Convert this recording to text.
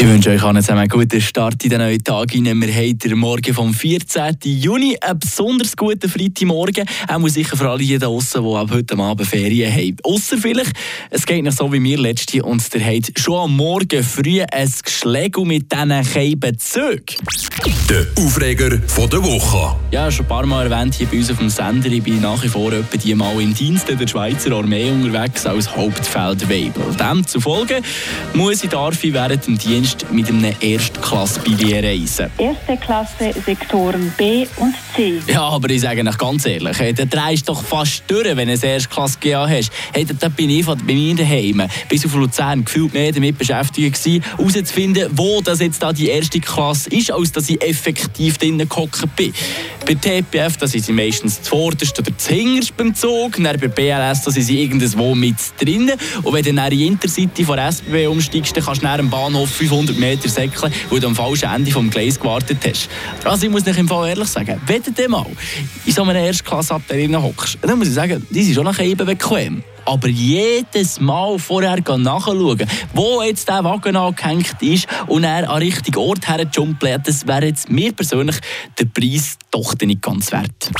Ich wünsche euch allen zusammen einen guten Start in den neuen Tag. Wir haben den Morgen vom 14. Juni, einen besonders guten Freitagmorgen. Auch sicher für alle hier draußen, die ab heute Abend Ferien haben. Ausser vielleicht, es geht noch so wie mir letzte und der hat schon am Morgen früh ein Geschläge mit diesen Keibenzügen. Der Aufreger von der Woche. Ja, schon ein paar Mal erwähnt hier bei uns auf dem Sender. Ich bin nach wie vor etwa die Mal im Dienst der Schweizer Armee unterwegs als Hauptfeldwebel. Demzufolge muss ich darf ich während dem Dienst Dienst mit einem Erstklassbillett reisen. Erste Klasse, Sektoren B und C. Ja, aber ich sage euch ganz ehrlich, hey, drehst du doch fast durch, wenn du eine Erstklasse GA hast. Hey, da bin ich bei mir daheim bis auf Luzern gefühlt mehr damit beschäftigt herauszufinden, wo das jetzt da die erste Klasse ist, als dass ich effektiv drinnen gehockt bin. Bei TPF da sind sie meistens zuvorderst oder zuhinterst beim Zug, dann bei BLS da sind sie irgendwo mit drinnen und wenn du dann in die Intercity von SBB umsteigst, dann kannst du dem Bahnhof 500 500 Meter säckeln, weil du am falschen Ende des Gleis gewartet hast. Also ich muss dich im Fall ehrlich sagen, wenn du mal in so einer Erstklasse-Abteilung hockst, dann muss ich sagen, die sind schon noch eben bequem. Aber jedes Mal vorher nachschauen, wo jetzt der Wagen angehängt ist und er an richtigen Ort herjumpelt, das wäre jetzt mir persönlich der Preis doch nicht ganz wert.